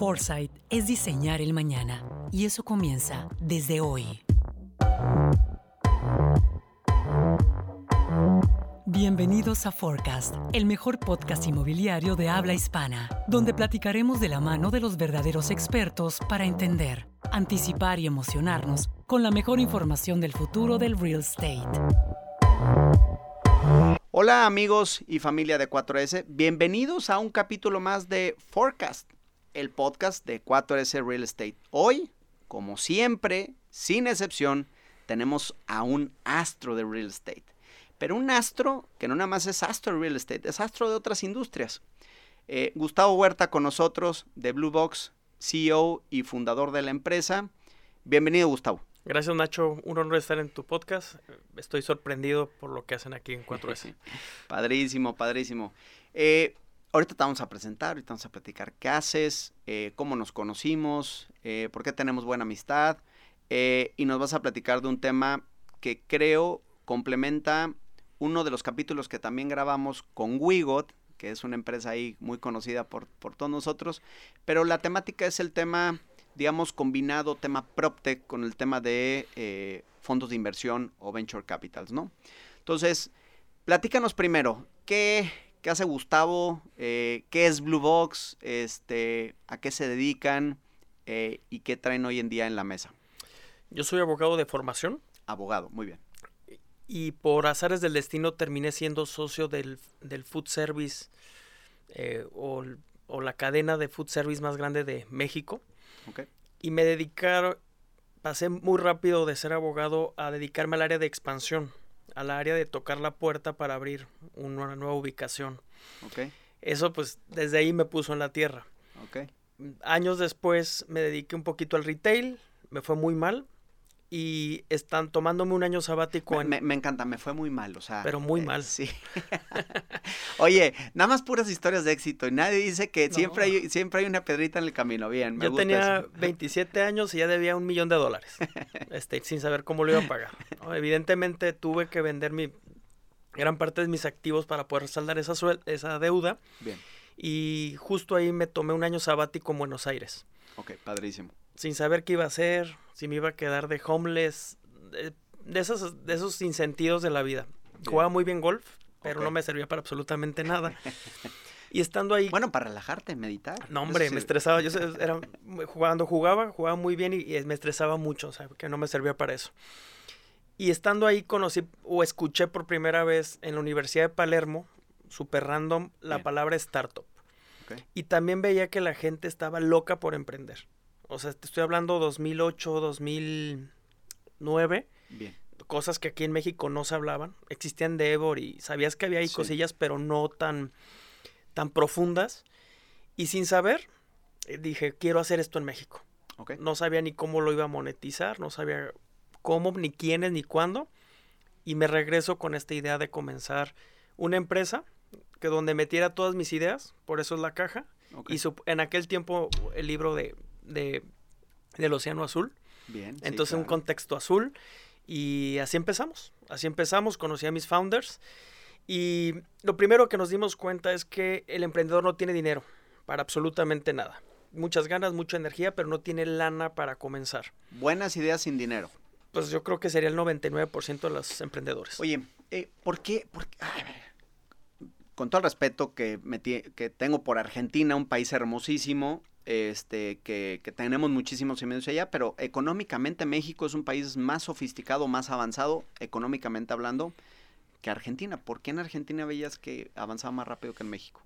Foresight es diseñar el mañana y eso comienza desde hoy. Bienvenidos a Forecast, el mejor podcast inmobiliario de habla hispana, donde platicaremos de la mano de los verdaderos expertos para entender, anticipar y emocionarnos con la mejor información del futuro del real estate. Hola amigos y familia de 4S, bienvenidos a un capítulo más de Forecast, el podcast de 4S Real Estate. Hoy, como siempre, sin excepción, tenemos a un astro de real estate. Pero un astro que no nada más es astro de real estate, es astro de otras industrias. Eh, Gustavo Huerta con nosotros de Blue Box, CEO y fundador de la empresa. Bienvenido Gustavo. Gracias Nacho, un honor estar en tu podcast. Estoy sorprendido por lo que hacen aquí en 4S. padrísimo, padrísimo. Eh, ahorita te vamos a presentar, ahorita vamos a platicar qué haces, eh, cómo nos conocimos, eh, por qué tenemos buena amistad y nos vas a platicar de un tema que creo complementa uno de los capítulos que también grabamos con Wigot, que es una empresa ahí muy conocida por, por todos nosotros, pero la temática es el tema digamos, combinado tema PropTech con el tema de eh, fondos de inversión o venture capitals, ¿no? Entonces, platícanos primero, ¿qué, qué hace Gustavo? Eh, ¿Qué es Blue Box? Este, ¿A qué se dedican? Eh, ¿Y qué traen hoy en día en la mesa? Yo soy abogado de formación. Abogado, muy bien. Y por azares del destino terminé siendo socio del, del food service o, o, la cadena de food service más grande de México. Y me dedicaron, pasé muy rápido de ser abogado a dedicarme al área de expansión, al área de tocar la puerta para abrir una nueva ubicación. Eso pues desde ahí me puso en la tierra. Años después me dediqué un poquito al retail, me fue muy mal, y están tomándome un año sabático. Me, me, encanta, me fue muy mal, o sea. Pero muy eh, mal. Sí. Oye, nada más puras historias de éxito y nadie dice que siempre, hay, siempre hay una pedrita en el camino. Bien, me Yo tenía 27 años y ya debía un millón de dólares, este, sin saber cómo lo iba a pagar. Evidentemente tuve que vender mi gran parte de mis activos para poder saldar esa, esa deuda. Bien. Y justo ahí me tomé un año sabático en Buenos Aires. Ok, padrísimo sin saber qué iba a hacer, si me iba a quedar de homeless, de, esos, de esos insentidos de la vida. Jugaba muy bien golf, pero no me servía para absolutamente nada. Y estando ahí. Bueno, para relajarte, meditar. No, hombre, me estresaba. Yo era jugando, jugaba, jugaba muy bien y, me estresaba mucho, o sea, que no me servía para eso. Y estando ahí conocí o escuché por primera vez en la Universidad de Palermo, super random, la palabra startup. Y también veía que la gente estaba loca por emprender. O sea, te estoy hablando 2008, 2009. Bien. Cosas que aquí en México no se hablaban. Existían de Evor y sabías que había ahí cosillas, pero no tan, tan profundas. Y sin saber, eh, dije, quiero hacer esto en México. Okay. No sabía ni cómo lo iba a monetizar, no sabía cómo, ni quiénes, ni cuándo. Y me regreso con esta idea de comenzar una empresa que donde metiera todas mis ideas, por eso es la caja. Y en aquel tiempo el libro de de, del Océano Azul. Bien. Entonces un contexto azul. Y así empezamos. Así empezamos, conocí a mis founders. Y lo primero que nos dimos cuenta es que el emprendedor no tiene dinero para absolutamente nada. Muchas ganas, mucha energía, pero no tiene lana para comenzar. Buenas ideas sin dinero. Pues yo creo que sería el 99% de los emprendedores. Oye, eh, ¿por qué? con todo el respeto que, tengo por Argentina, un país hermosísimo, este, que, tenemos muchísimos medios allá, pero económicamente México es un país más sofisticado, más avanzado, económicamente hablando, que Argentina. ¿Por qué en Argentina veías que avanzaba más rápido que en México?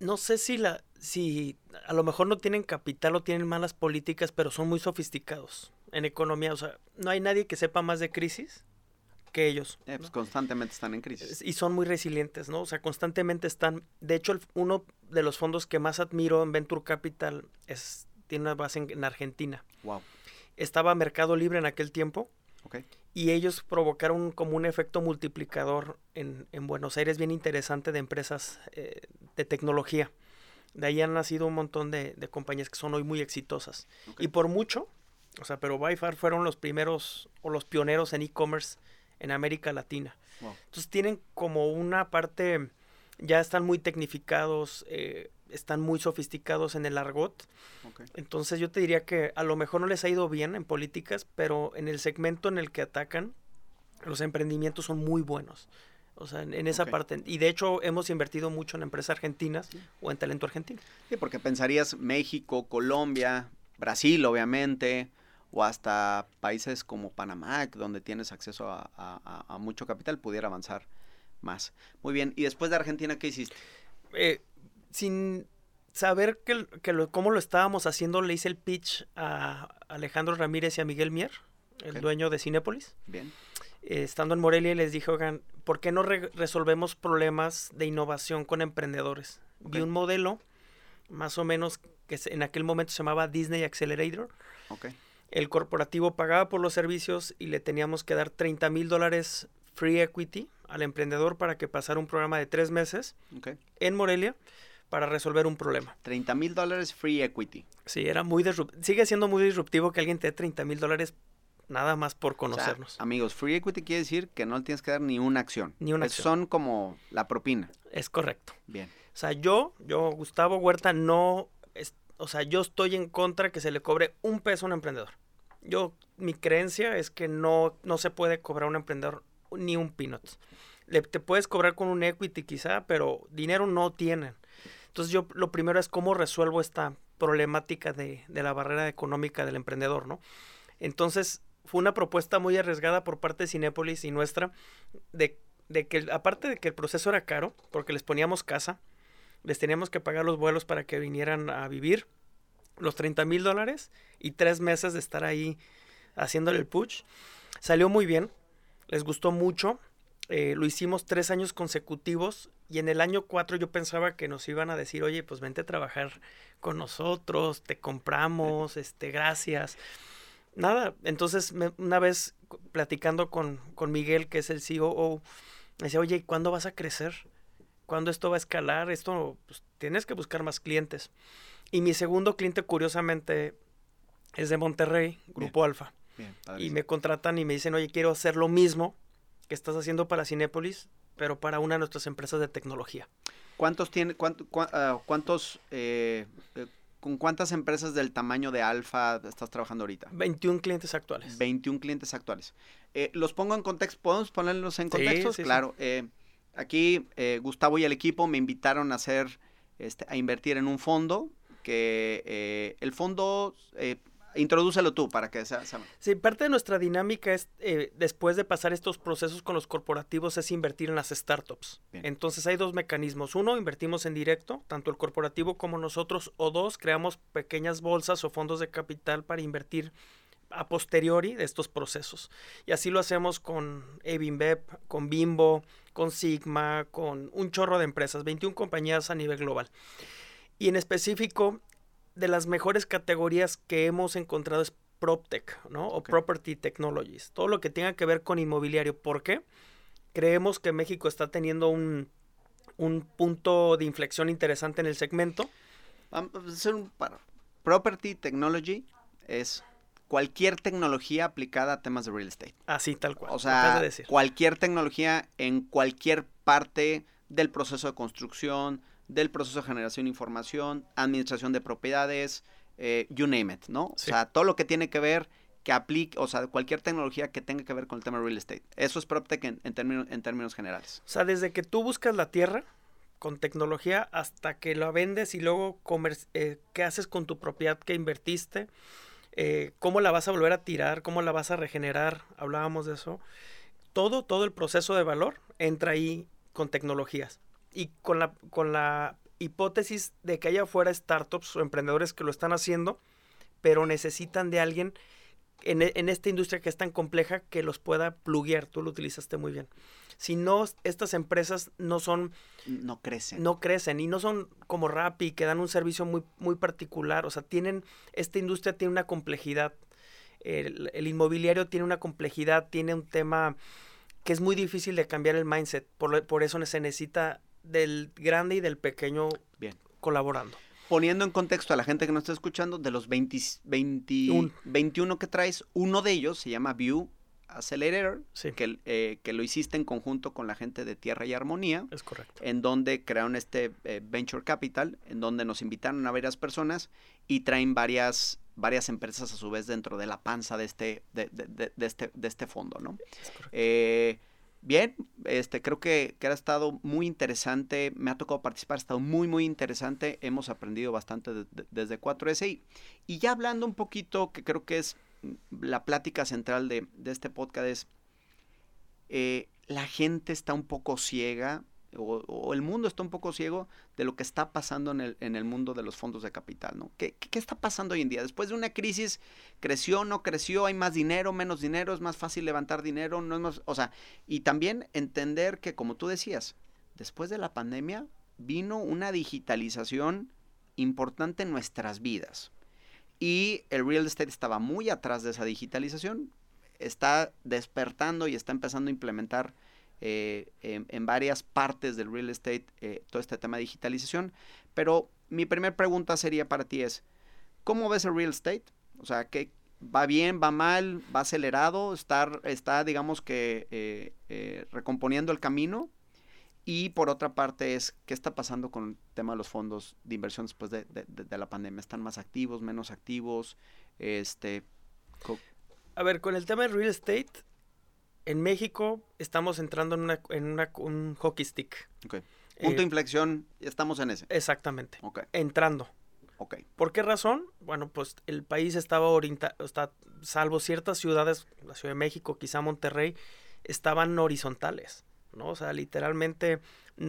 No sé si la, si a lo mejor no tienen capital o tienen malas políticas, pero son muy sofisticados en economía. O sea, no hay nadie que sepa más de crisis que ellos. Eh, pues constantemente están en crisis. Y son muy resilientes, ¿no? O sea, constantemente están. De hecho, uno de los fondos que más admiro en Venture Capital es, tiene una base en, Argentina. Wow. Estaba Mercado Libre en aquel tiempo. Okay. Y ellos provocaron como un efecto multiplicador en, en Buenos Aires bien interesante de empresas eh, de tecnología. De ahí han nacido un montón de, de compañías que son hoy muy exitosas. Y por mucho, o sea, pero by far fueron los primeros o los pioneros en e-commerce en América Latina. Entonces tienen como una parte, ya están muy tecnificados, eh, están muy sofisticados en el argot. Entonces yo te diría que a lo mejor no les ha ido bien en políticas, pero en el segmento en el que atacan, los emprendimientos son muy buenos. O sea, en, en esa parte. Y de hecho hemos invertido mucho en empresas argentinas o en talento argentino. Sí, porque pensarías México, Colombia, Brasil, obviamente, o hasta países como Panamá, donde tienes acceso a, a- a- a mucho capital, pudiera avanzar más. Muy bien, y después de Argentina, ¿qué hiciste? Eh, sin saber que, que lo- cómo lo estábamos haciendo, le hice el pitch a Alejandro Ramírez y a Miguel Mier, el dueño de Cinépolis. Bien, eh, estando en Morelia les dije, oigan, ¿por qué no re- resolvemos problemas de innovación con emprendedores? Vi Ok. un modelo, más o menos, que en aquel momento se llamaba Disney Accelerator. ok, El corporativo pagaba por los servicios y le teníamos que dar 30 mil dólares free equity al emprendedor para que pasara un programa de tres meses en Morelia para resolver un problema. 30 mil dólares free equity. Sí, era muy disruptivo. Sigue siendo muy disruptivo que alguien te dé 30 mil dólares nada más por O sea, conocernos. amigos, free equity quiere decir que no le tienes que dar ni una acción. Ni una Es- acción. Son como la propina. es correcto. Bien, O sea, yo, yo, Gustavo Huerta, no, es- o sea, yo estoy en contra que se le cobre un peso a un emprendedor. Yo, mi creencia es que no, no se puede cobrar un emprendedor ni un peanut. Le, te puedes cobrar con un equity quizá, pero dinero no tienen. Entonces yo lo primero es cómo resuelvo esta problemática de, de la barrera económica del emprendedor, ¿no? Entonces fue una propuesta muy arriesgada por parte de Cinépolis y nuestra de, de que aparte de que el proceso era caro, porque les poníamos casa, les teníamos que pagar los vuelos para que vinieran a vivir, los 30 mil dólares y tres meses de estar ahí haciéndole el push. Salió muy bien, les gustó mucho, eh, lo hicimos tres años consecutivos y en el año cuatro yo pensaba que nos iban a decir, oye, pues vente a trabajar con nosotros, te compramos, este, gracias. Nada, entonces una vez platicando con, con Miguel, que es el COO, me decía, oye, ¿y ¿cuándo vas a crecer? ¿Cuándo esto va a escalar? Esto, pues, tienes que buscar más clientes. Y mi segundo cliente, curiosamente, es de Monterrey, Grupo Alfa. bien. Y me contratan y me dicen, oye, quiero hacer lo mismo que estás haciendo para Cinépolis, pero para una de nuestras empresas de tecnología. ¿Cuántos tiene, cuánto- cua- ah, cuántos, eh, eh, con cuántas empresas del tamaño de Alfa estás trabajando ahorita? 21 clientes actuales. 21 clientes actuales. Eh, los pongo en contexto, ¿podemos ponerlos en Sí, contextos? sí, sí. claro. eh, aquí eh, Gustavo y el equipo me invitaron a hacer, este, a invertir en un fondo que eh, el fondo, eh, introdúcelo tú para que sea, sea- Sí, parte de nuestra dinámica es, eh, después de pasar estos procesos con los corporativos, es invertir en las startups. Bien. Entonces hay dos mecanismos. Uno, invertimos en directo, tanto el corporativo como nosotros. O dos, creamos pequeñas bolsas o fondos de capital para invertir a posteriori de estos procesos. Y así lo hacemos con Evinbep, con Bimbo, con Sigma, con un chorro de empresas, 21 compañías a nivel global. Y en específico, de las mejores categorías que hemos encontrado es PropTech, ¿no? O. Property Technologies. Todo lo que tenga que ver con inmobiliario. ¿Por qué? Creemos que México está teniendo un, un punto de inflexión interesante en el segmento. Vamos a hacer un paro. Property Technology es cualquier tecnología aplicada a temas de real estate. Así, tal cual. O sea, de decir. cualquier tecnología en cualquier parte del proceso de construcción, del proceso de generación de información, administración de propiedades, eh, you name it, ¿no? Sí. O sea, todo lo que tiene que ver, que aplique, o sea, cualquier tecnología que tenga que ver con el tema de real estate. Eso es PropTech en, en términos, en términos generales. O sea, desde que tú buscas la tierra con tecnología hasta que la vendes y luego comer- eh, qué haces con tu propiedad que invertiste, eh, cómo la vas a volver a tirar, cómo la vas a regenerar, hablábamos de eso. Todo, todo el proceso de valor entra ahí con tecnologías y con la, con la hipótesis de que haya afuera startups o emprendedores que lo están haciendo, pero necesitan de alguien en, e- en esta industria que es tan compleja que los pueda pluguear. Tú lo utilizaste muy bien. Si no, estas empresas no son, No crecen. no crecen y no son como Rappi que dan un servicio muy, muy particular. O sea, tienen, esta industria tiene una complejidad. El, el inmobiliario tiene una complejidad, tiene un tema que es muy difícil de cambiar el mindset. Por, por eso se necesita del grande y del pequeño Bien. colaborando. Poniendo en contexto a la gente que nos está escuchando, de los 20, 20 Un. 21 que traes, uno de ellos se llama View Accelerator, que, eh, que, lo hiciste en conjunto con la gente de Tierra y Armonía. Es correcto. En donde crearon este eh, Venture Capital, en donde nos invitaron a varias personas y traen varias, varias empresas a su vez dentro de la panza de este, de, de, de este, de este fondo, ¿no? Eh, bien, este, creo que, que, ha estado muy interesante, me ha tocado participar, ha estado muy, muy interesante, hemos aprendido bastante desde 4S y ya hablando un poquito, que creo que es la plática central de, este podcast es, eh, la gente está un poco ciega o, el mundo está un poco ciego de lo que está pasando en el, en el mundo de los fondos de capital, ¿no? ¿Qué, ¿Qué, está pasando hoy en día? Después de una crisis, ¿creció, no creció? ¿Hay más dinero, menos dinero? ¿Es más fácil levantar dinero? ¿No es más? O sea, y también entender que, como tú decías, después de la pandemia vino una digitalización importante en nuestras vidas. Y el real estate estaba muy atrás de esa digitalización. Está despertando y está empezando a implementar eh, en, varias partes del real estate eh, todo este tema de digitalización. Pero mi primera pregunta sería para ti es, ¿cómo ves el real estate? O sea, ¿qué, ¿va bien, va mal, va acelerado? ¿Está, está digamos que, eh, recomponiendo el camino? Y por otra parte es, ¿qué está pasando con el tema de los fondos de inversión después de, la pandemia? ¿Están más activos, menos activos? Este, A ver, con el tema del real estate, en México estamos entrando en, una, en una, un hockey stick. Okay. Punto de eh, inflexión, estamos en ese. Exactamente. Entrando. Okay. ¿Por qué razón? Bueno, pues el país estaba orientado, está, salvo ciertas ciudades, la Ciudad de México, quizá Monterrey, estaban horizontales. ¿no? O sea, literalmente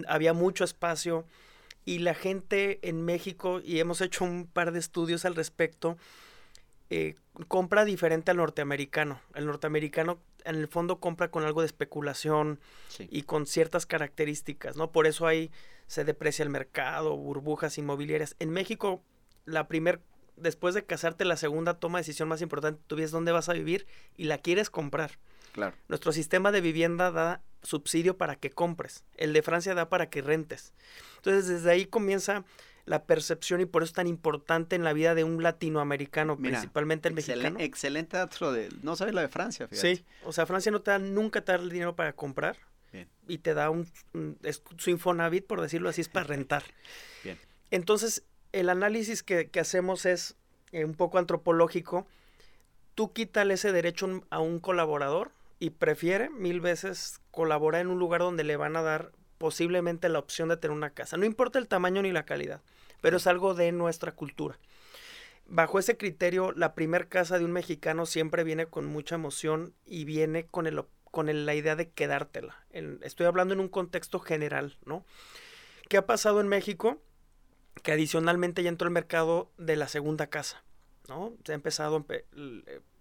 había mucho espacio y la gente en México, y hemos hecho un par de estudios al respecto, eh, compra diferente al norteamericano. El norteamericano en el fondo compra con algo de especulación y con ciertas características, ¿no? Por eso ahí se deprecia el mercado, burbujas inmobiliarias. En México, la primer, después de casarte, la segunda toma de decisión más importante, tú ves dónde vas a vivir y la quieres comprar. Claro. Nuestro sistema de vivienda da subsidio para que compres. El de Francia da para que rentes. Entonces, desde ahí comienza la percepción y por eso es tan importante en la vida de un latinoamericano, principalmente el mexicano. Excelente dato de, no sabes la de Francia, fíjate. Sí, o sea, Francia no te da, nunca te da el dinero para comprar y te da un, su Infonavit, por decirlo así, es para rentar. Bien. Entonces, el análisis que, que hacemos es eh, un poco antropológico. Tú quítale ese derecho a un colaborador y prefiere mil veces colaborar en un lugar donde le van a dar posiblemente la opción de tener una casa. No importa el tamaño ni la calidad, pero es algo de nuestra cultura. Bajo ese criterio, la primer casa de un mexicano siempre viene con mucha emoción y viene con, el, con la idea de quedártela. estoy hablando en un contexto general, ¿no? ¿Qué ha pasado en México? Que adicionalmente ya entró el mercado de la segunda casa. ¿no? Se ha empezado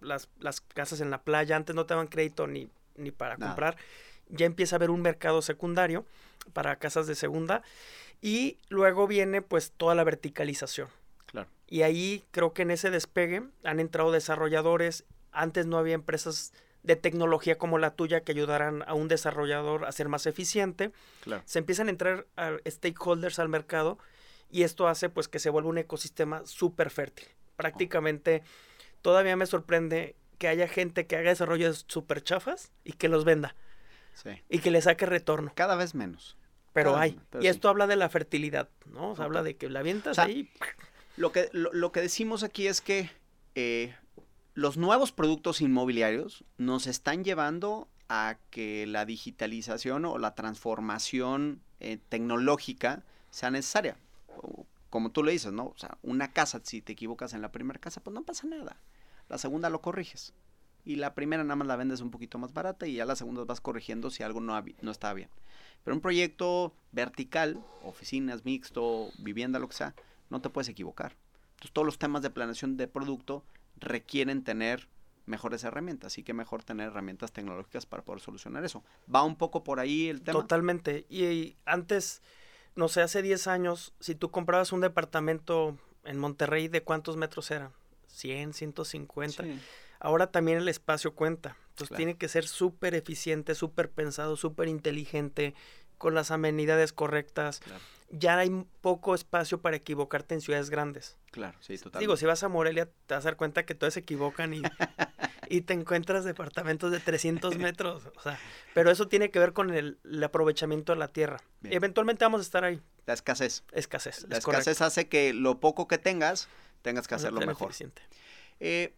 las, las, casas en la playa, antes no te daban crédito ni, ni para comprar, ya empieza a haber un mercado secundario para casas de segunda y luego viene pues toda la verticalización. Claro. Y ahí creo que en ese despegue han entrado desarrolladores, antes no había empresas de tecnología como la tuya que ayudaran a un desarrollador a ser más eficiente. Claro. Se empiezan a entrar a stakeholders al mercado y esto hace pues que se vuelva un ecosistema súper fértil prácticamente todavía me sorprende que haya gente que haga desarrollos súper chafas y que los venda. Y que le saque retorno. Cada vez menos. Pero hay. y esto habla de la fertilidad, ¿no? O habla de que la avientas ahí. Lo que, lo, que decimos aquí es que eh, los nuevos productos inmobiliarios nos están llevando a que la digitalización o la transformación eh, tecnológica sea necesaria como tú le dices, ¿no? O sea, una casa, si te equivocas en la primera casa, pues no pasa nada. La segunda lo corriges. Y la primera nada más la vendes un poquito más barata y ya la segunda vas corrigiendo si algo no, no está bien. Pero un proyecto vertical, oficinas, mixto, vivienda, lo que sea, no te puedes equivocar. Entonces todos los temas de planeación de producto requieren tener mejores herramientas, así que mejor tener herramientas tecnológicas para poder solucionar eso. Va un poco por ahí el tema. Totalmente. y antes no sé, hace 10 años, si tú comprabas un departamento en Monterrey, ¿de cuántos metros eran? 100, 150. Ahora también el espacio cuenta. Entonces tiene que ser súper eficiente, súper pensado, súper inteligente, con las amenidades correctas. Ya hay poco espacio para equivocarte en ciudades grandes. Claro, sí, totalmente. Digo, si vas a Morelia, te vas a dar cuenta que todos se equivocan y, y te encuentras departamentos de 300 metros. O sea, pero eso tiene que ver con el, aprovechamiento de la tierra. Eventualmente vamos a estar ahí. La escasez. Escasez. La escasez hace que lo poco que tengas, tengas que hacerlo mejor. Eh,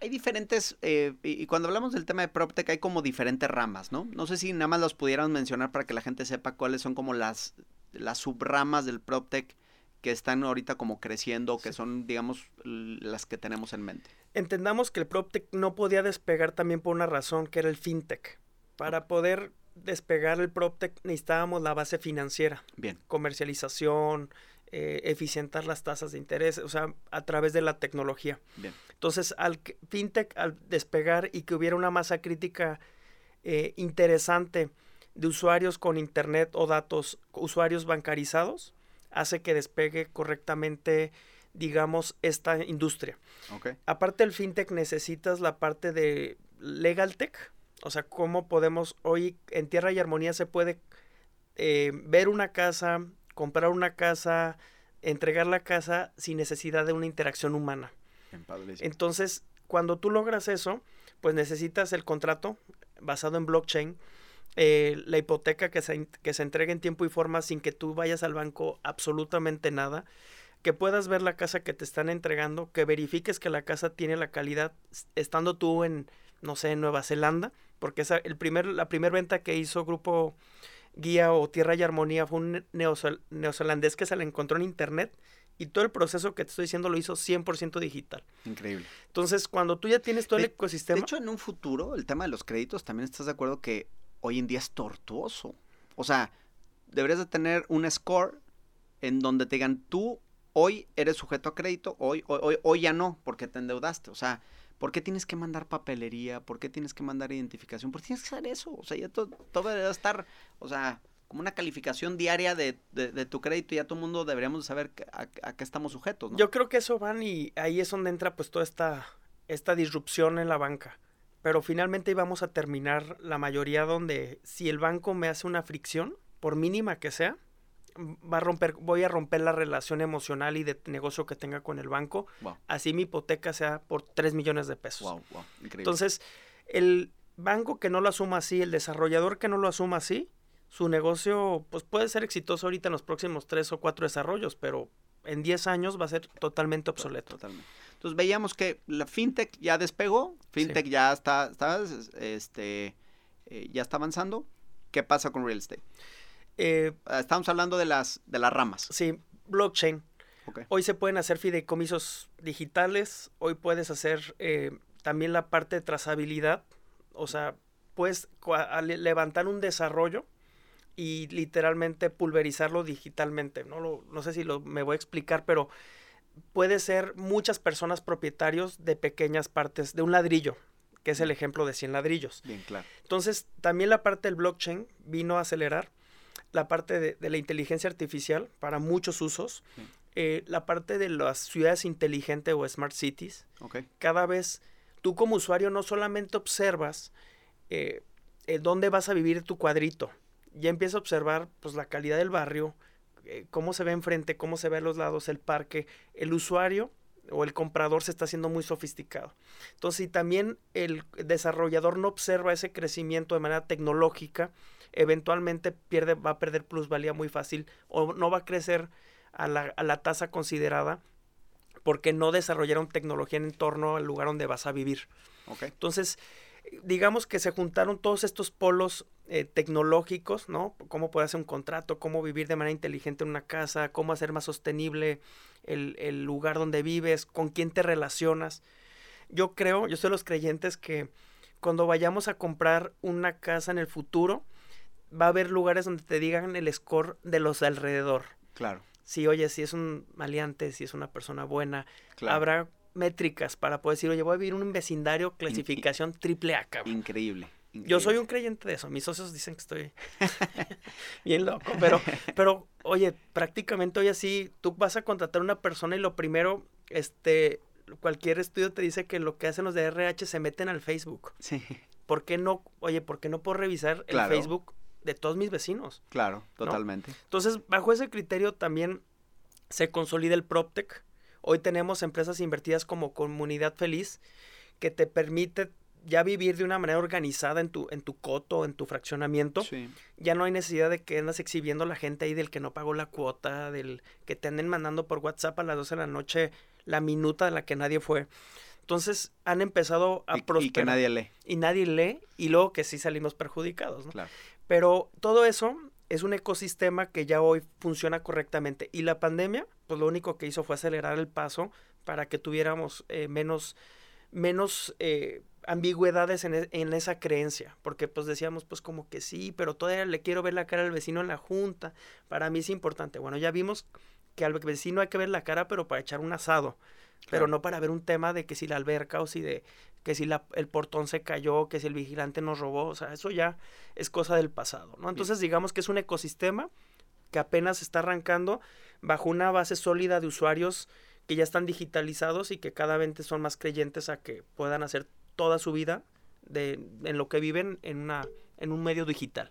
hay diferentes, eh, y cuando hablamos del tema de PropTech hay como diferentes ramas, ¿no? No sé si nada más los pudieran mencionar para que la gente sepa cuáles son como las, las subramas del PropTech que están ahorita como creciendo, que son, digamos, las que tenemos en mente. Entendamos que el PropTech no podía despegar también por una razón, que era el FinTech. Para poder despegar el PropTech necesitábamos la base financiera. Bien. Comercialización, eh, eficientar las tasas de interés, o sea, a través de la tecnología. Bien. Entonces, al fintech, al despegar y que hubiera una masa crítica eh, interesante de usuarios con internet o datos, usuarios bancarizados, hace que despegue correctamente, digamos, esta industria. Okay. Aparte del fintech, necesitas la parte de legal tech, o sea, cómo podemos, hoy en Tierra y Armonía se puede eh, ver una casa, comprar una casa, entregar la casa sin necesidad de una interacción humana. Entonces, cuando tú logras eso, pues necesitas el contrato basado en blockchain, eh, la hipoteca que se, que se entregue en tiempo y forma sin que tú vayas al banco absolutamente nada, que puedas ver la casa que te están entregando, que verifiques que la casa tiene la calidad estando tú en, no sé, en Nueva Zelanda, porque esa, el primer, la primera venta que hizo Grupo Guía o Tierra y Armonía fue un neozelandés que se le encontró en internet y todo el proceso que te estoy diciendo lo hizo 100% digital. Increíble. Entonces, cuando tú ya tienes todo el ecosistema... De hecho, en un futuro, el tema de los créditos, también estás de acuerdo que hoy en día es tortuoso. O sea, deberías de tener un score en donde te digan, tú hoy eres sujeto a crédito, hoy, hoy, hoy ya no, porque te endeudaste. O sea, ¿Por qué tienes que mandar papelería? ¿Por qué tienes que mandar identificación? ¿Por qué tienes que hacer eso? O sea, ya todo, todo debería estar, o sea, como una calificación diaria de, tu crédito y ya todo el mundo deberíamos saber a, qué estamos sujetos, ¿no? Yo creo que eso van y ahí es donde entra pues toda esta, esta disrupción en la banca. Pero finalmente íbamos a terminar la mayoría donde si el banco me hace una fricción, por mínima que sea, va a romper, voy a romper la relación emocional y de negocio que tenga con el banco. Así mi hipoteca sea por 3 millones de pesos. Entonces, el banco que no lo asuma así, el desarrollador que no lo asuma así, su negocio pues puede ser exitoso ahorita en los próximos 3 o 4 desarrollos, pero en 10 años va a ser totalmente obsoleto. Totalmente. Entonces veíamos que la fintech ya despegó, fintech ya está, está este, eh, ya está avanzando. ¿Qué pasa con real estate? Eh, ah, Estamos hablando de las, de las ramas. Sí, blockchain. Hoy se pueden hacer fideicomisos digitales, hoy puedes hacer eh, también la parte de trazabilidad, o sea, puedes levantar un desarrollo y literalmente pulverizarlo digitalmente. No, lo, no sé si lo, me voy a explicar, pero puede ser muchas personas propietarios de pequeñas partes, de un ladrillo, que es el ejemplo de 100 ladrillos. Bien, claro. Entonces, también la parte del blockchain vino a acelerar la parte de, la inteligencia artificial para muchos usos, eh, la parte de las ciudades inteligentes o smart cities. Cada vez tú como usuario no solamente observas eh, eh, dónde vas a vivir tu cuadrito, ya empiezas a observar pues la calidad del barrio, cómo se ve enfrente, cómo se ve a los lados, el parque, el usuario o el comprador se está haciendo muy sofisticado. Entonces, si también el desarrollador no observa ese crecimiento de manera tecnológica, eventualmente pierde, va a perder plusvalía muy fácil o no va a crecer a la, a la tasa considerada porque no desarrollaron tecnología en torno al lugar donde vas a vivir. Entonces, digamos que se juntaron todos estos polos eh, tecnológicos, ¿no? Cómo poder hacer un contrato, cómo vivir de manera inteligente en una casa, cómo hacer más sostenible el, el lugar donde vives, con quién te relacionas. Yo creo, yo soy de los creyentes que cuando vayamos a comprar una casa en el futuro, va a haber lugares donde te digan el score de los alrededor. Claro. Si, oye, si es un maleante, si es una persona buena, habrá métricas para poder decir, oye, voy a vivir en un vecindario clasificación triple A, Increíble, Yo soy un creyente de eso. Mis socios dicen que estoy bien loco. Pero, pero, oye, prácticamente hoy así, tú vas a contratar a una persona y lo primero, este, cualquier estudio te dice que lo que hacen los de RH se meten al Facebook. Sí. ¿Por qué no, oye, por qué no puedo revisar el Facebook de todos mis vecinos. Claro, totalmente. Entonces, bajo ese criterio también se consolida el PropTech. Hoy tenemos empresas invertidas como Comunidad Feliz que te permite ya vivir de una manera organizada en tu, en tu coto, en tu fraccionamiento. Sí. Ya no hay necesidad de que andas exhibiendo a la gente ahí del que no pagó la cuota, del que te anden mandando por WhatsApp a las 12 de la noche la minuta de la que nadie fue. Entonces han empezado a Y- prosperar. Y, que nadie lee. Y nadie lee, y luego que sí salimos perjudicados, ¿no? Claro. Pero todo eso es un ecosistema que ya hoy funciona correctamente. Y la pandemia, pues lo único que hizo fue acelerar el paso para que tuviéramos eh, menos, menos eh, ambigüedades en, e- en esa creencia. Porque pues decíamos, pues como que sí, pero todavía le quiero ver la cara al vecino en la junta. Para mí es importante. Bueno, ya vimos que al vecino hay que ver la cara, pero para echar un asado. Pero no para ver un tema de que si la alberca o si de que si la- el portón se cayó, que si el vigilante nos robó, o sea, eso ya es cosa del pasado, ¿no? Entonces digamos que es un ecosistema que apenas está arrancando bajo una base sólida de usuarios que ya están digitalizados y que cada vez son más creyentes a que puedan hacer toda su vida de, en lo que viven en, una, en un medio digital.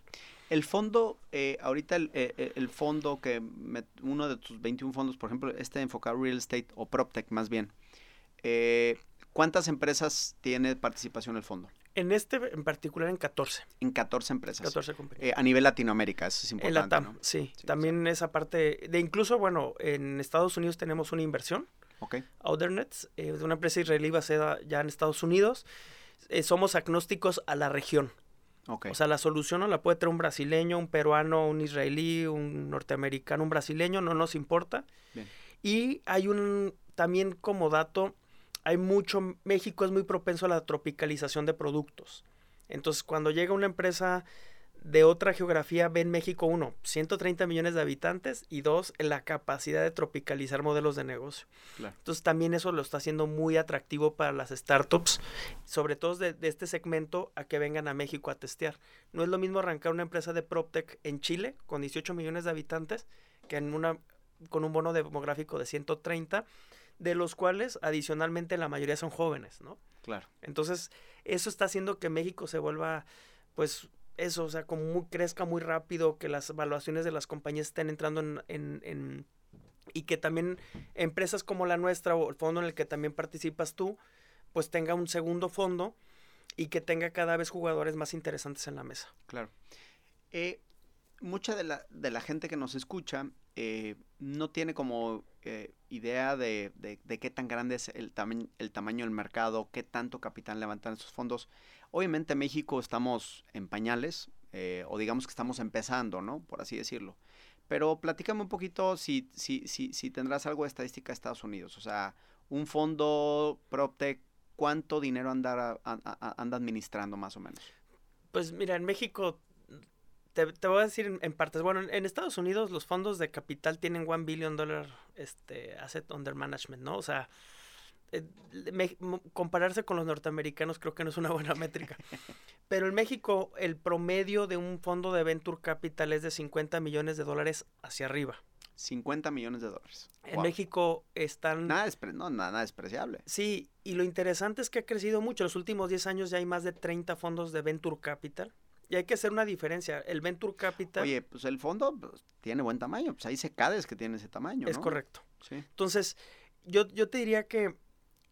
El fondo, eh, ahorita el, eh, eh, el fondo que, me- uno de tus 21 fondos, por ejemplo, este enfocado Real Estate o PropTech más bien, eh, ¿cuántas empresas tiene participación el fondo? En este en particular en 14, En 14 empresas. 14 compañías. Eh, a nivel Latinoamérica, eso es En importante, la TAM, ¿no? sí. Sí, También esa parte de incluso, bueno, en Estados Unidos tenemos una inversión, Ok, Othernets, eh, de una empresa israelí basada ya en Estados Unidos. Somos agnósticos a la región. O sea, la solución no la puede tener un brasileño, un peruano, un israelí, un norteamericano, un brasileño, no nos importa. Bien. Y hay un, también como dato, hay mucho, México es muy propenso a la tropicalización de productos. Entonces, cuando llega una empresa de otra geografía, ve en México, uno, 130 millones de habitantes y dos, la capacidad de tropicalizar modelos de negocio. Claro. Entonces, también eso lo está haciendo muy atractivo para las startups, sobre todo de, de este segmento, a que vengan a México a testear. No es lo mismo arrancar una empresa de PropTech en Chile con 18 millones de habitantes que en una con un bono demográfico de 130, de los cuales adicionalmente la mayoría son jóvenes, ¿no? Claro. Entonces, eso está haciendo que México se vuelva, pues, eso, o sea, como muy, crezca muy rápido, que las evaluaciones de las compañías estén entrando en, en- en- y que también empresas como la nuestra o el fondo en el que también participas tú, pues tenga un segundo fondo y que tenga cada vez jugadores más interesantes en la mesa. Claro. Eh, mucha de la, de la gente que nos escucha eh, no tiene como eh, idea de, de- de qué tan grande es el, tamaño el tamaño del mercado, qué tanto capital levantan esos fondos. Obviamente en México estamos en pañales, eh, o digamos que estamos empezando, ¿no? Por así decirlo. Pero platícame un poquito si, si, si, si tendrás algo de estadística de Estados Unidos. O sea, un fondo PropTech, ¿cuánto dinero anda, anda administrando más o menos? Pues mira, en México, te, te voy a decir en, partes. Bueno, en, Estados Unidos los fondos de capital tienen one billion dollar este, asset under management, ¿no? O sea, me- mo- compararse con los norteamericanos creo que no es una buena métrica. Pero en México el promedio de un fondo de venture capital es de 50 millones de dólares hacia arriba. 50 millones de dólares. En. México están... Nada, despre- no, nada, nada despreciable. Sí, y lo interesante es que ha crecido mucho. Los últimos 10 años ya hay más de 30 fondos de Venture Capital. Y hay que hacer una diferencia. El Venture Capital Oye, pues el fondo pues, tiene buen tamaño. Pues hay secades que tienen ese tamaño, es correcto. Sí. Entonces, yo, yo te diría que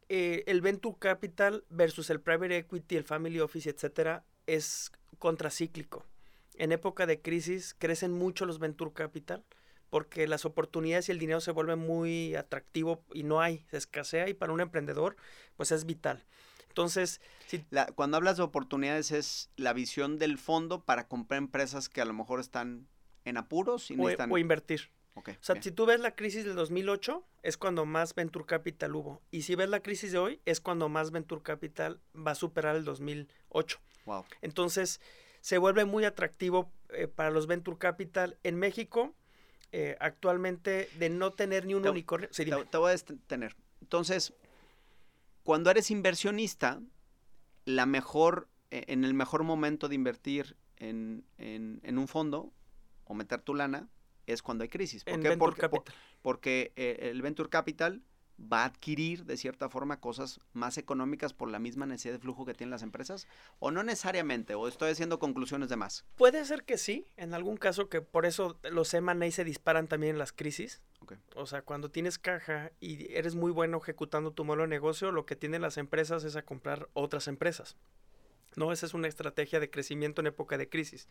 eh, el Venture Capital versus el Private Equity, el Family Office, etcétera, es contracíclico. En época de crisis crecen mucho los Venture Capital porque las oportunidades y el dinero se vuelven muy atractivo y no hay, se escasea y para un emprendedor pues es vital. Entonces, si La- cuando hablas de oportunidades es la visión del fondo para comprar empresas que a lo mejor están en apuros y o, necesitan... o invertir. Ok, O sea, bien. si tú ves la crisis del 2008, es cuando más Venture Capital hubo. Y si ves la crisis de hoy, es cuando más Venture Capital va a superar el 2008. Wow. Entonces, se vuelve muy atractivo eh, para los Venture Capital. En México, eh, actualmente, de no tener ni un Te- unicornio... Sí, Te, te voy a detener. Entonces, cuando eres inversionista, la mejor, eh, en el mejor momento de invertir en, en- en un fondo o meter tu lana es cuando hay crisis. ¿Por en qué? Venture Porque, por- porque eh, el Venture Capital va a adquirir de cierta forma cosas más económicas por la misma necesidad de flujo que tienen las empresas o no necesariamente o estoy haciendo conclusiones de más. Puede ser que sí, en algún caso que por eso los M&A se disparan también en las crisis. O sea, cuando tienes caja y eres muy bueno ejecutando tu modelo de negocio, lo que tienen las empresas es a comprar otras empresas. ¿no? Esa es una estrategia de crecimiento en época de crisis.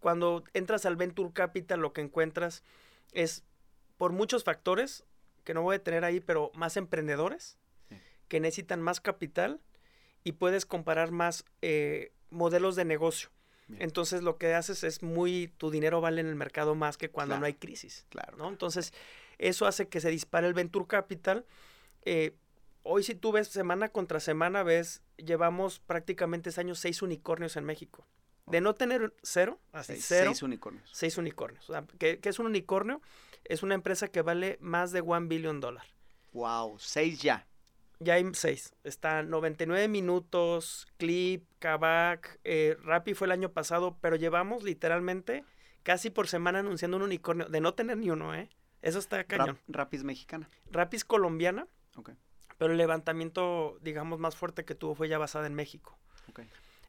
Cuando entras al Venture Capital, lo que encuentras es, por muchos factores, que no voy a tener ahí, pero más emprendedores, que necesitan más capital y puedes comparar más eh, modelos de negocio. Entonces lo que haces es muy, tu dinero vale en el mercado más que cuando no hay crisis. Claro. ¿no? Entonces eso hace que se dispare el Venture Capital. Eh, hoy si tú ves semana contra semana, ves, llevamos prácticamente este año seis unicornios en México. De no tener cero, así seis, cero. Seis unicornios. Seis unicornios. O sea, ¿qué, es un unicornio? Es una empresa que vale más de one billion dólar. Wow, seis ya. Ya hay seis. Está 99 minutos, Clip, Kavak, eh, Rappi fue el año pasado, pero llevamos literalmente casi por semana anunciando un unicornio, de no tener ni uno, ¿eh? Eso está cañón. Rappi es mexicana. Rappi es colombiana. Ok. Pero el levantamiento, digamos, más fuerte que tuvo fue ya basada en México. Ok.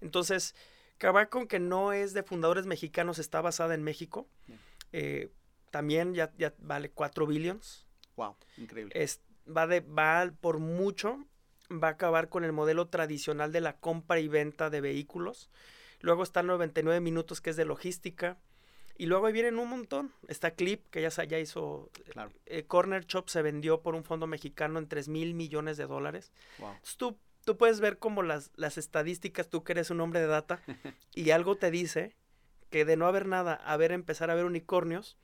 Entonces, Kavak, que no es de fundadores mexicanos, está basada en México. Eh, también ya, ya vale 4 billions. Wow, increíble. Es, va, de, va por mucho, va a acabar con el modelo tradicional de la compra y venta de vehículos. Luego está 99 minutos, que es de logística. Y luego ahí vienen un montón. Está Clip, que ya, ya hizo. Claro. Eh, Corner Shop se vendió por un fondo mexicano en 3 mil millones de dólares. Wow. Entonces, tú, tú puedes ver como las, las estadísticas, tú que eres un hombre de data, y algo te dice que de no haber nada, a ver, empezar a ver unicornios,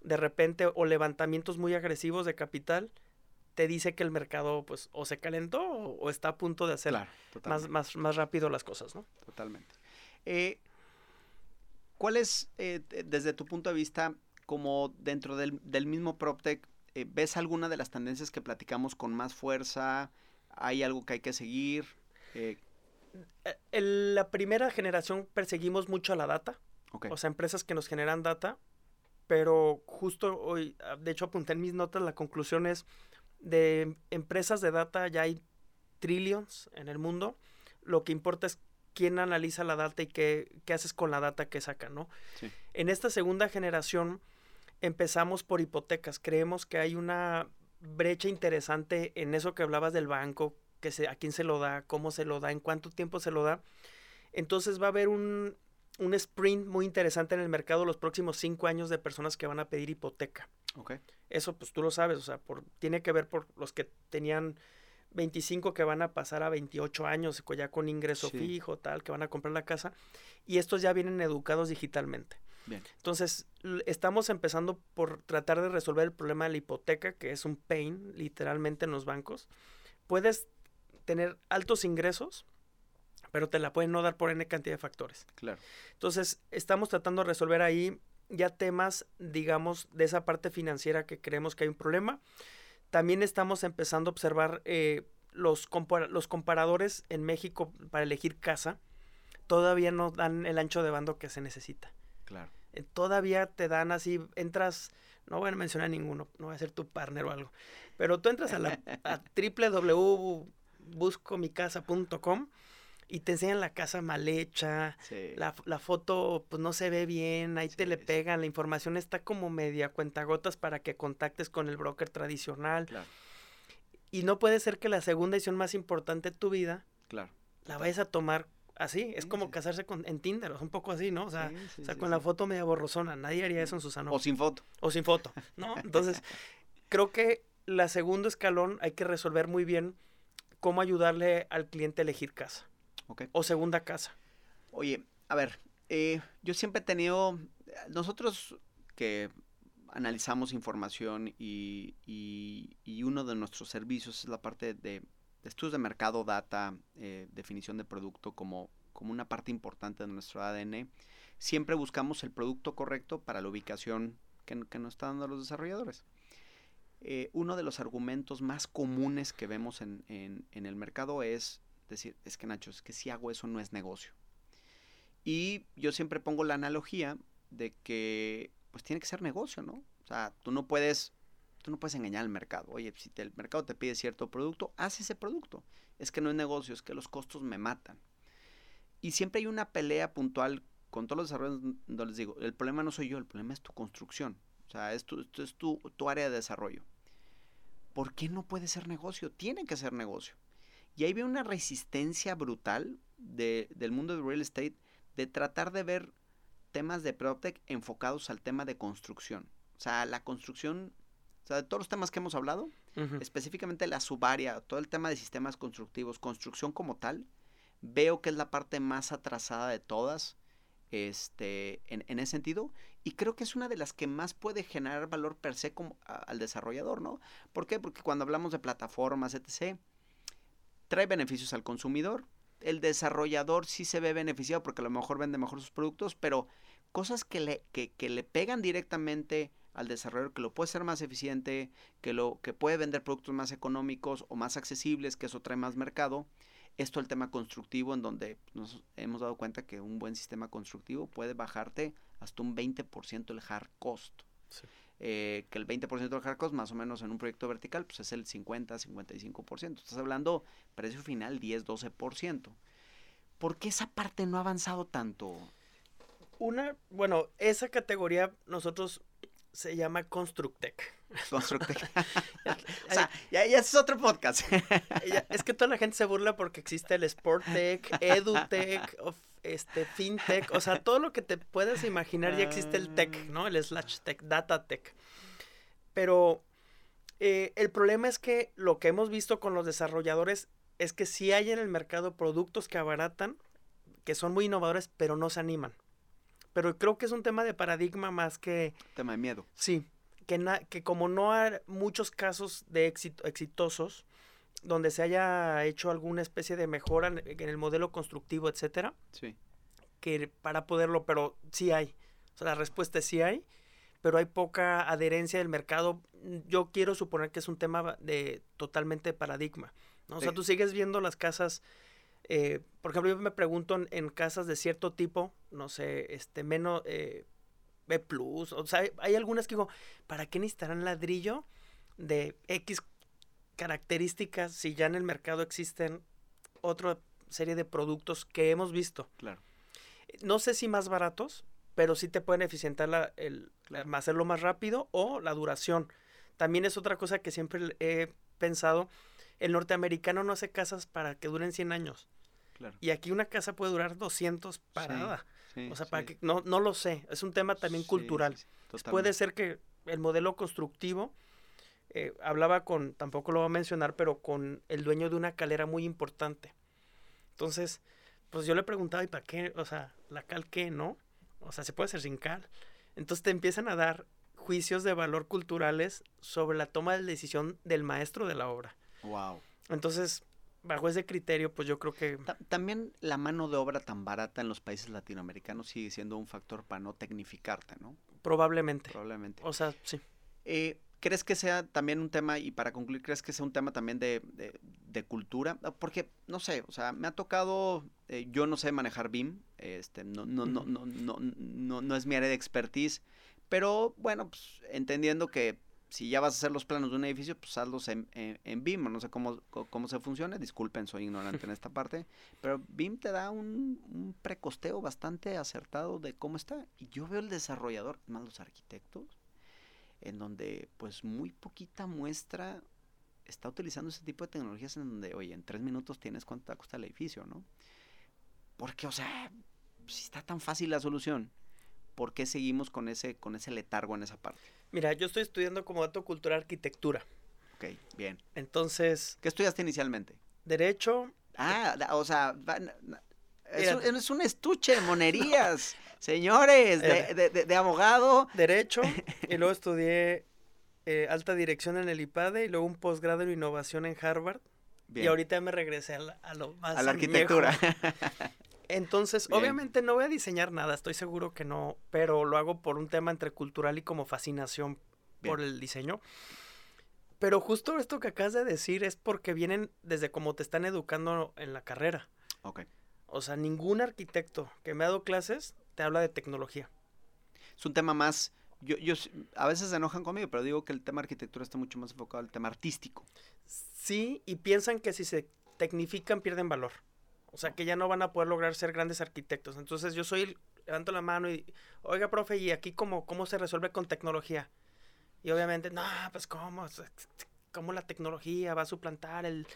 de repente, o levantamientos muy agresivos de capital, te dice que el mercado pues o se calentó o, está a punto de hacer más, más, más rápido las cosas, ¿no? Totalmente. Eh, ¿Cuál es, eh, desde tu punto de vista, como dentro del, del mismo PropTech, eh, ves alguna de las tendencias que platicamos con más fuerza? ¿Hay algo que hay que seguir? En la primera generación perseguimos mucho a la data. O sea, empresas que nos generan data. Pero justo hoy, ah, de hecho apunté en mis notas, la conclusión es, de empresas de data ya hay trillions en el mundo. Lo que importa es quién analiza la data y qué, qué haces con la data que sacan, ¿no? En esta segunda generación empezamos por hipotecas. Creemos que hay una brecha interesante en eso que hablabas del banco, que se, a quién se lo da, cómo se lo da, en cuánto tiempo se lo da. Entonces va a haber un, un sprint muy interesante en el mercado los próximos cinco años de personas que van a pedir hipoteca. Okay. Eso pues tú lo sabes, o sea, por, tiene que ver por los que tenían 25 que van a pasar a 28 años ya con ingreso fijo, tal, que van a comprar la casa, y estos ya vienen educados digitalmente. Bien. Entonces, estamos empezando por tratar de resolver el problema de la hipoteca, que es un pain literalmente en los bancos. Puedes tener altos ingresos, pero te la pueden no dar por N cantidad de factores. Claro. Entonces, estamos tratando de resolver ahí ya temas, digamos, de esa parte financiera que creemos que hay un problema. También estamos empezando a observar eh, los, los comparadores en México para elegir casa. Todavía no dan el ancho de bando que se necesita. Claro. Eh, todavía te dan así, entras, no voy a mencionar ninguno, no voy a ser tu partner o algo, pero tú entras a la a www.buscomicasa.com y te enseñan la casa mal hecha, la, la, foto pues no se ve bien, ahí te le pegan, la información está como media cuentagotas para que contactes con el broker tradicional. Y no puede ser que la segunda edición más importante de tu vida claro. la vayas a tomar así, es como casarse con, en Tinder, o un poco así, ¿no? O sea, o sea con la foto media borrosona, nadie haría eso en Susano. O sin foto. O sin foto, ¿no? Entonces, creo que la segunda escalón hay que resolver muy bien cómo ayudarle al cliente a elegir casa. O segunda casa. Oye, a ver, eh, yo siempre he tenido, nosotros que analizamos información y, uno de nuestros servicios es la parte de, estudios de mercado, data, eh, definición de producto como, como una parte importante de nuestro ADN. Siempre buscamos el producto correcto para la ubicación que, nos están dando los desarrolladores. Eh, uno de los argumentos más comunes que vemos en, en el mercado es decir, es que Nacho, es que si hago eso no es negocio. Y yo siempre pongo la analogía de que pues tiene que ser negocio, ¿no? O sea, tú no puedes tú no puedes engañar al mercado. Oye, si el mercado te pide cierto producto, haz ese producto. Es que no es negocio, es que los costos me matan. Y siempre hay una pelea puntual con todos los desarrolladores donde les digo, el problema no soy yo, el problema es tu construcción. O sea, esto, esto es tu, área de desarrollo. ¿Por qué no puede ser negocio? Tiene que ser negocio. Y ahí veo una resistencia brutal de, del mundo del real estate de tratar de ver temas de PropTech enfocados al tema de construcción. O sea, la construcción, o sea, de todos los temas que hemos hablado, específicamente la subárea, todo el tema de sistemas constructivos, construcción como tal, veo que es la parte más atrasada de todas este, en, ese sentido. Y creo que es una de las que más puede generar valor per se como, al desarrollador, ¿no? ¿Por qué? Porque cuando hablamos de plataformas, etc., trae beneficios al consumidor. El desarrollador sí se ve beneficiado porque a lo mejor vende mejor sus productos, pero cosas que le, que, que le pegan directamente al desarrollador, que lo puede ser más eficiente, que, lo, que puede vender productos más económicos o más accesibles, que eso trae más mercado, esto el tema constructivo, en donde nos hemos dado cuenta que un buen sistema constructivo puede bajarte hasta un 20% el hard cost. Eh, que el 20% del hard cost, más o menos en un proyecto vertical, pues es el 50-55%. Estás hablando precio final 10-12%. ¿Por qué esa parte no ha avanzado tanto? Una, bueno, esa categoría nosotros se llama Constructec. Constructec. o sea, ya, es otro podcast. es que toda la gente se burla porque existe el Sporttech, EduTech, este, FinTech, o sea, todo lo que te puedas imaginar ya existe el Tech, ¿no? El Slash Tech, Data Tech. Pero eh, el problema es que lo que hemos visto con los desarrolladores es que sí hay en el mercado productos que abaratan, que son muy innovadores, pero no se animan. Pero creo que es un tema de paradigma más que... Tema de miedo. Sí, que, que como no hay muchos casos de éxito, exitosos, donde se haya hecho alguna especie de mejora en el modelo constructivo, etcétera. Sí. Que para poderlo, pero sí hay. O sea, la respuesta es sí hay, pero hay poca adherencia del mercado. Yo quiero suponer que es un tema de totalmente paradigma. ¿no? O sea, tú sigues viendo las casas eh, por ejemplo, yo me pregunto en, casas de cierto tipo, no sé, este, menos eh, B, o sea, hay algunas que digo, ¿para qué necesitarán ladrillo de X características si ya en el mercado existen otra serie de productos que hemos visto? Claro. No sé si más baratos, pero sí te pueden eficientar la, el, hacerlo más rápido o la duración. También es otra cosa que siempre he pensado el norteamericano no hace casas para que duren 100 años. Y aquí una casa puede durar 200 parada. o sea, para que no, no lo sé. Es un tema también cultural. puede ser que el modelo constructivo, eh, hablaba con, tampoco lo voy a mencionar, pero con el dueño de una calera muy importante. Entonces, pues yo le preguntaba, ¿y para qué? O sea, ¿la cal qué, no? O sea, se puede hacer sin cal. Entonces te empiezan a dar juicios de valor culturales sobre la toma de decisión del maestro de la obra. Wow. Entonces, bajo ese criterio, pues yo creo que... También la mano de obra tan barata en los países latinoamericanos sigue siendo un factor para no tecnificarte, ¿no? Probablemente. Probablemente. O sea, sí. Eh, ¿Crees que sea también un tema, y para concluir, crees que sea un tema también de, cultura? Porque, no sé, o sea, me ha tocado, eh, yo no sé manejar BIM, este, no, no, no, no, no, no, no es mi área de expertise, pero bueno, pues entendiendo que si ya vas a hacer los planos de un edificio, pues hazlos en, en, BIM, no sé cómo, cómo se funciona, disculpen, soy ignorante en esta parte, pero BIM te da un, precosteo bastante acertado de cómo está. Y yo veo el desarrollador, más los arquitectos, en donde pues muy poquita muestra está utilizando ese tipo de tecnologías en donde, oye, en tres minutos tienes cuánto te cuesta el edificio, ¿no? Porque, o sea, si está tan fácil la solución, ¿por qué seguimos con ese, con ese letargo en esa parte? Mira, yo estoy estudiando como dato cultural arquitectura. Ok, bien. Entonces. ¿Qué estudiaste inicialmente? Derecho. Ah, o sea, es un, estuche de monerías, señores, de, abogado. Derecho, y luego estudié eh, alta dirección en el IPADE y luego un posgrado en innovación en Harvard. Bien. Y ahorita me regresé a, lo más. A la arquitectura. Entonces, obviamente no voy a diseñar nada, estoy seguro que no, pero lo hago por un tema entre cultural y como fascinación por el diseño. Pero justo esto que acabas de decir es porque vienen desde cómo te están educando en la carrera. Ok. O sea, ningún arquitecto que me ha dado clases te habla de tecnología. Es un tema más, yo, yo a veces se enojan conmigo, pero digo que el tema arquitectura está mucho más enfocado al tema artístico. Sí, y piensan que si se tecnifican pierden valor. O sea, que ya no van a poder lograr ser grandes arquitectos. Entonces yo soy, levanto la mano y, oiga, profe, ¿y aquí cómo, cómo se resuelve con tecnología? Y obviamente, no, pues cómo, cómo la tecnología va a suplantar el,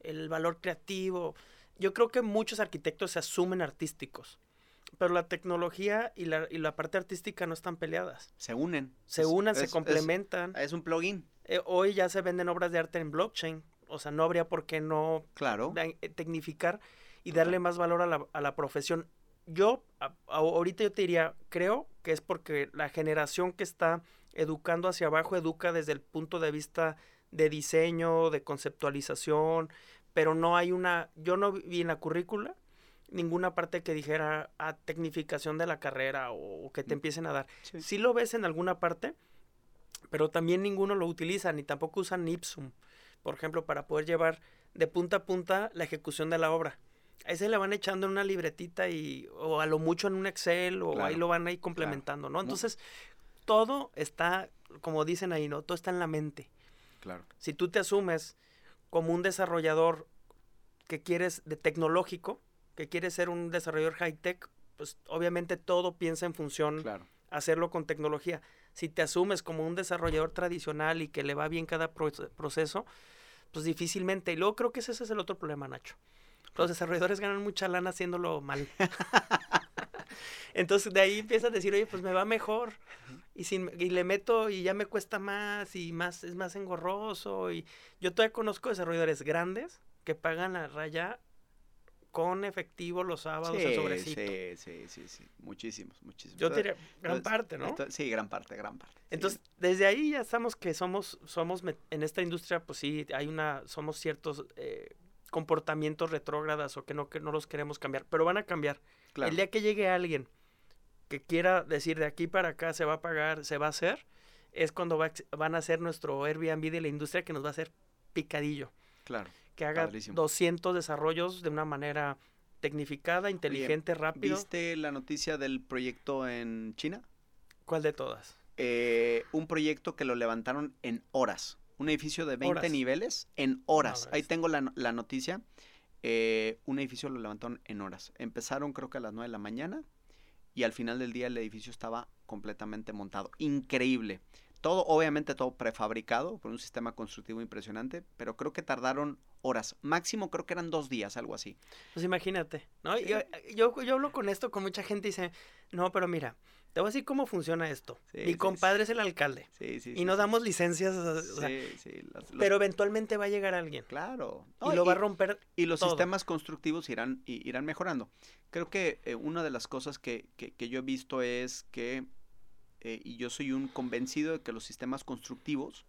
el valor creativo. Yo creo que muchos arquitectos se asumen artísticos, pero la tecnología y la, y la parte artística no están peleadas. Se unen. Se Es- unen, se es- complementan. Es, es un plugin, Eh, hoy ya se venden obras de arte en blockchain, o sea, no habría por qué no claro. eh, tecnificar y darle más valor a la, a la profesión. Yo, a- ahorita yo te diría, creo que es porque la generación que está educando hacia abajo educa desde el punto de vista de diseño, de conceptualización, pero no hay una, yo no vi en la currícula ninguna parte que dijera a tecnificación de la carrera o, o que te empiecen a dar. Sí. Sí lo ves en alguna parte, pero también ninguno lo utiliza, ni tampoco usan Ipsum, por ejemplo, para poder llevar de punta a punta la ejecución de la obra. Ahí se le van echando en una libretita y, o a lo mucho en un Excel, o Claro, ahí lo van ahí complementando, ¿no? Entonces, todo está, como dicen ahí, ¿no? Todo está en la mente. Claro. Si tú te asumes como un desarrollador que quieres de tecnológico, que quieres ser un desarrollador high tech, pues obviamente todo piensa en función Claro. hacerlo con tecnología. Si te asumes como un desarrollador tradicional y que le va bien cada proce- proceso, pues difícilmente. Y luego creo que ese es el otro problema, Nacho. Los desarrolladores ganan mucha lana haciéndolo mal. Entonces de ahí empiezas a decir, oye, pues me va mejor. Y, sin, y le meto y ya me cuesta más y más es más engorroso. Y yo todavía conozco desarrolladores grandes que pagan la raya con efectivo los sábados Sí, sobrecito. sí, sí, sí, sí. Muchísimos, muchísimos. Yo diría, gran Entonces, parte, ¿no? entonces- sí, gran parte, gran parte. sí. Entonces, desde ahí ya estamos que somos, somos en esta industria, pues sí, hay una, somos ciertos eh, comportamientos retrógradas o que no, que no los queremos cambiar, pero van a cambiar. Claro. El día que llegue alguien que quiera decir de aquí para acá se va a pagar, se va a hacer, es cuando va van a ser nuestro Airbnb de la industria que nos va a hacer picadillo, Claro. que haga Padrísimo. 200 desarrollos de una manera tecnificada, inteligente, rápido. ¿Viste la noticia del proyecto en China? ¿Cuál de todas? Eh, un proyecto que lo levantaron en horas. Un edificio de 20 Horas. niveles en horas. Ahí tengo la, la noticia. Eh, un edificio lo levantaron en horas. Empezaron creo que a las 9 de la mañana y al final del día el edificio estaba completamente montado. Increíble. Todo, obviamente todo prefabricado por un sistema constructivo impresionante, pero creo que tardaron horas. Máximo creo que eran dos días, algo así. Pues imagínate, ¿no? Sí. Yo, yo, yo hablo con esto con mucha gente y dice, no, pero mira, te voy a decir cómo funciona esto. Sí, Mi sí, compadre es el alcalde Sí, sí. y sí, nos damos licencias, o sea, los- pero eventualmente va a llegar alguien Claro. y lo va a romper. y los todo. sistemas constructivos irán, irán mejorando. Creo que eh, una de las cosas que, que- que yo he visto es que, eh, y yo soy un convencido de que los sistemas constructivos,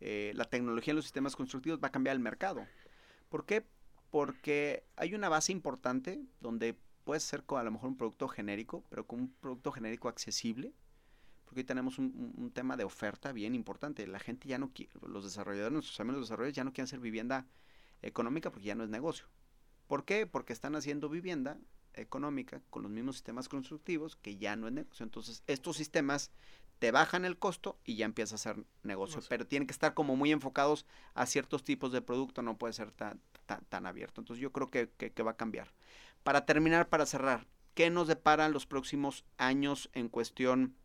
eh, la tecnología en los sistemas constructivos va a cambiar el mercado. ¿Por qué? Porque hay una base importante donde puede ser con a lo mejor un producto genérico, pero con un producto genérico accesible. Porque hoy tenemos un, tema de oferta bien importante. La gente ya no quiere, los desarrolladores, nuestros amigos desarrolladores ya no quieren hacer vivienda económica porque ya no es negocio. ¿Por qué? Porque están haciendo vivienda económica con los mismos sistemas constructivos que ya no es negocio. Entonces, estos sistemas te bajan el costo y ya empieza a ser negocio. Pero tienen que estar como muy enfocados a ciertos tipos de producto, no puede ser tan, tan, tan abierto. Entonces, yo creo que, que- que va a cambiar. Para terminar, para cerrar, ¿qué nos deparan los próximos años en cuestión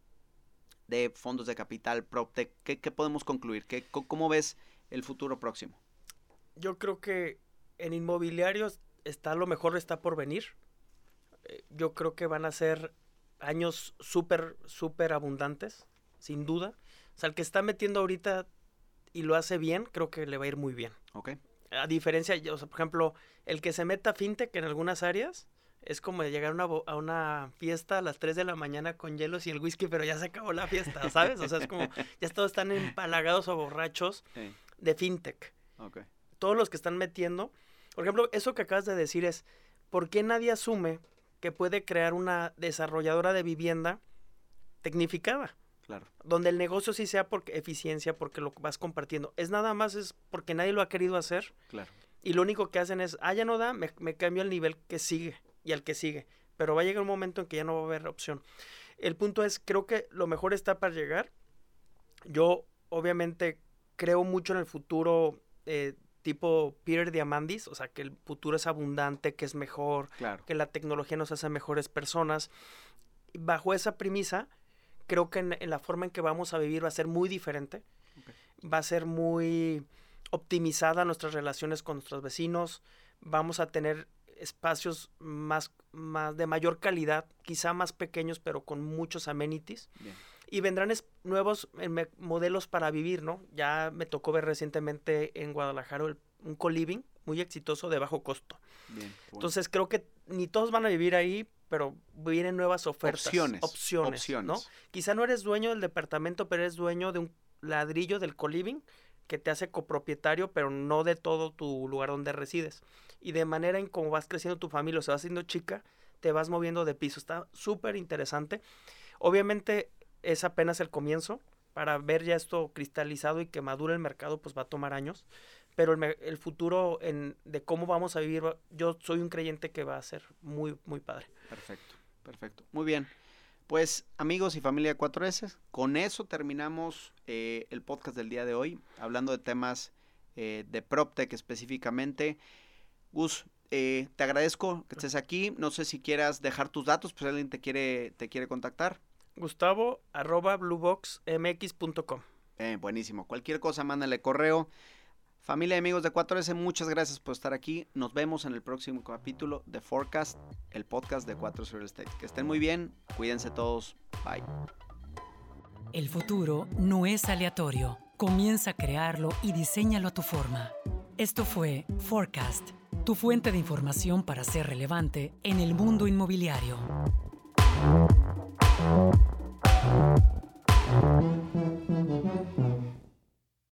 de fondos de capital, PropTech? ¿Qué, qué podemos concluir? ¿Qué, ¿Cómo ves el futuro próximo? Yo creo que en inmobiliarios está lo mejor está por venir. Eh, Yo creo que van a ser años súper, súper abundantes, sin duda. O sea, el que está metiendo ahorita y lo hace bien, creo que le va a ir muy bien. ¿Ok? A diferencia, o sea, por ejemplo, el que se meta fintech en algunas áreas es como llegar a una, a una fiesta a las 3 de la mañana con hielos y el whisky, pero ya se acabó la fiesta, ¿sabes? O sea, es como, ya todos están empalagados o borrachos Sí, de fintech. Todos los que están metiendo, por ejemplo, eso que acabas de decir es, ¿por qué nadie asume que puede crear una desarrolladora de vivienda tecnificada? Claro. donde el negocio sí sea por eficiencia, porque lo vas compartiendo. Es nada más, es porque nadie lo ha querido hacer Claro. y lo único que hacen es, ah, ya no da, me, me cambio al nivel que sigue y al que sigue. Pero va a llegar un momento en que ya no va a haber opción. El punto es, creo que lo mejor está para llegar. Yo, obviamente, creo mucho en el futuro eh, tipo Peter Diamandis, o sea, que el futuro es abundante, que es mejor, Claro. que la tecnología nos hace mejores personas. Bajo esa premisa, creo que en, en la forma en que vamos a vivir va a ser muy diferente. Va a ser muy optimizada nuestras relaciones con nuestros vecinos, vamos a tener espacios más, más de mayor calidad, quizá más pequeños, pero con muchos amenities. Y vendrán nuevos eh, modelos para vivir, ¿no? Ya me tocó ver recientemente en Guadalajara un co-living muy exitoso de bajo costo. Entonces creo que ni todos van a vivir ahí, pero vienen nuevas ofertas. Opciones. Opciones, ¿no? Quizá no eres dueño del departamento, pero eres dueño de un ladrillo del co-living que te hace copropietario, pero no de todo tu lugar donde resides. Y de manera en cómo vas creciendo tu familia o se va haciendo chica, te vas moviendo de piso. Está súper interesante. Obviamente es apenas el comienzo. Para ver ya esto cristalizado y que madure el mercado, pues va a tomar años. Pero el, futuro en, de cómo vamos a vivir, yo soy un creyente que va a ser muy, muy padre. Perfecto, perfecto. Muy bien. Pues amigos y familia 4S, con eso terminamos eh, el podcast del día de hoy, hablando de temas eh, de PropTech específicamente. Gus, eh, te agradezco que estés aquí. No sé si quieras dejar tus datos, pues alguien te quiere, te quiere contactar. Gustavo arroba blueboxmx.com. buenísimo. Cualquier cosa, mándale correo. Familia y amigos de 4S, muchas gracias por estar aquí. Nos vemos en el próximo capítulo de Forecast, el podcast de 4S Real Estate. Que estén muy bien, cuídense todos. Bye. El futuro no es aleatorio. Comienza a crearlo y diseñalo a tu forma. Esto fue Forecast, tu fuente de información para ser relevante en el mundo inmobiliario.